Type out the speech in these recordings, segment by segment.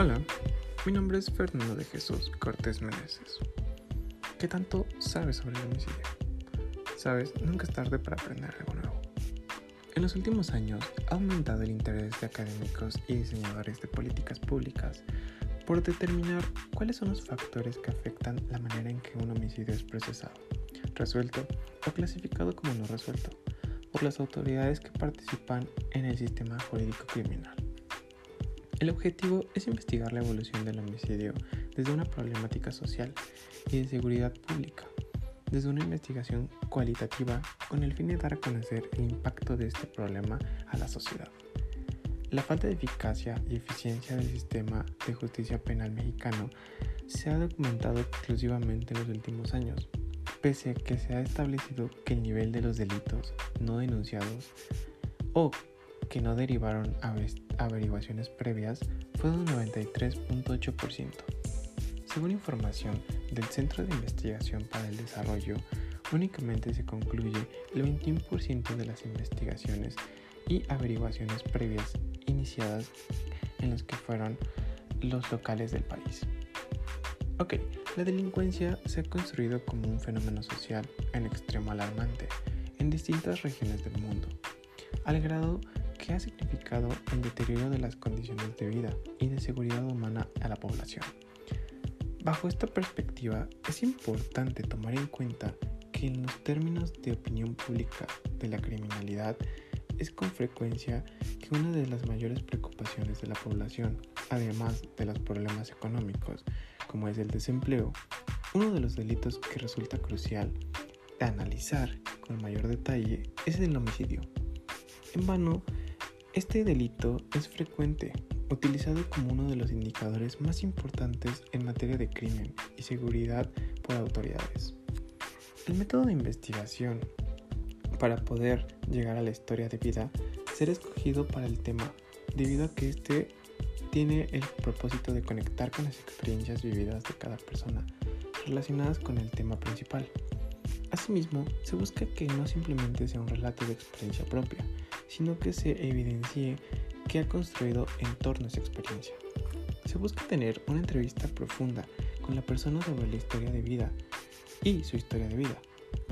Hola, mi nombre es Fernando de Jesús Cortés Meneses. ¿Qué tanto sabes sobre el homicidio? Sabes, nunca es tarde para aprender algo nuevo. En los últimos años ha aumentado el interés de académicos y diseñadores de políticas públicas por determinar cuáles son los factores que afectan la manera en que un homicidio es procesado, resuelto o clasificado como no resuelto por las autoridades que participan en el sistema jurídico criminal. El objetivo es investigar la evolución del homicidio desde una problemática social y de seguridad pública, desde una investigación cualitativa con el fin de dar a conocer el impacto de este problema a la sociedad. La falta de eficacia y eficiencia del sistema de justicia penal mexicano se ha documentado exclusivamente en los últimos años, pese a que se ha establecido que el nivel de los delitos no denunciados o que no derivaron averiguaciones previas fue de un 93.8%. Según información del Centro de Investigación para el Desarrollo, únicamente se concluye el 21% de las investigaciones y averiguaciones previas iniciadas en los que fueron los locales del país. Ok, la delincuencia se ha construido como un fenómeno social en extremo alarmante en distintas regiones del mundo, al grado que ha significado el deterioro de las condiciones de vida y de seguridad humana a la población. Bajo esta perspectiva, es importante tomar en cuenta que en los términos de opinión pública de la criminalidad es con frecuencia que una de las mayores preocupaciones de la población, además de los problemas económicos, como es el desempleo, uno de los delitos que resulta crucial de analizar con mayor detalle es el homicidio. En vano, este delito es frecuente, utilizado como uno de los indicadores más importantes en materia de crimen y seguridad por autoridades. El método de investigación para poder llegar a la historia de vida será escogido para el tema, debido a que este tiene el propósito de conectar con las experiencias vividas de cada persona relacionadas con el tema principal. Asimismo, se busca que no simplemente sea un relato de experiencia propia, sino que se evidencie que ha construido en torno a esa experiencia. Se busca tener una entrevista profunda con la persona sobre la historia de vida y su historia de vida,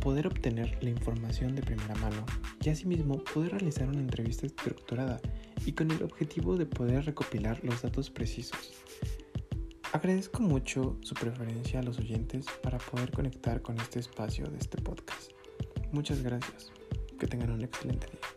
poder obtener la información de primera mano y asimismo poder realizar una entrevista estructurada y con el objetivo de poder recopilar los datos precisos. Agradezco mucho su preferencia a los oyentes para poder conectar con este espacio de este podcast. Muchas gracias. Que tengan un excelente día.